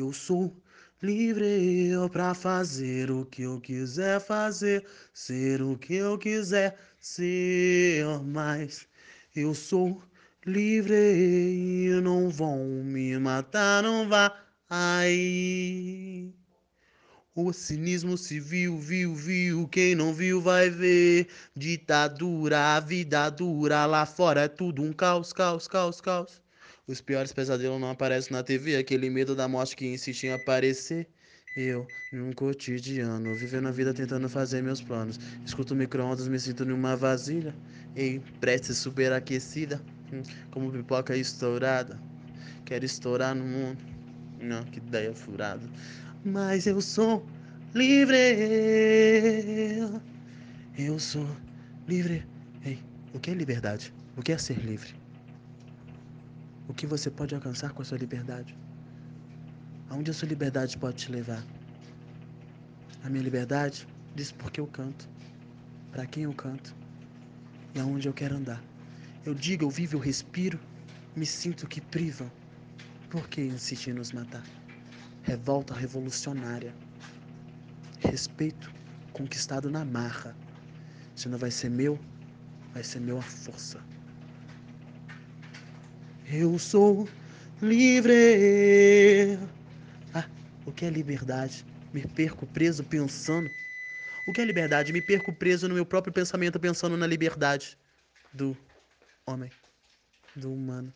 Eu sou livre para fazer o que eu quiser fazer, ser o que eu quiser ser, mas eu sou livre e não vão me matar, não vá aí. O cinismo se viu, viu, viu. Quem não viu vai ver. Ditadura, vida dura. Lá fora é tudo um caos, caos, caos, caos. Os piores pesadelos não aparecem na TV. Aquele medo da morte que insiste em aparecer. Eu, num cotidiano, vivendo a vida tentando fazer meus planos. Escuto micro-ondas, me sinto numa vasilha. Ei, prece superaquecida. Hum, como pipoca estourada. Quero estourar no mundo. Não, que ideia furada mas eu sou livre. Eu sou livre. Ei, o que é liberdade? O que é ser livre? O que você pode alcançar com a sua liberdade? Aonde a sua liberdade pode te levar? A minha liberdade diz porque eu canto, para quem eu canto e aonde eu quero andar. Eu digo, eu vivo, eu respiro, me sinto que privam. Por que insistir em nos matar? revolta revolucionária, respeito conquistado na marra. Se não vai ser meu, vai ser meu a força. Eu sou livre. Ah, o que é liberdade? Me perco preso pensando. O que é liberdade? Me perco preso no meu próprio pensamento pensando na liberdade do homem, do humano.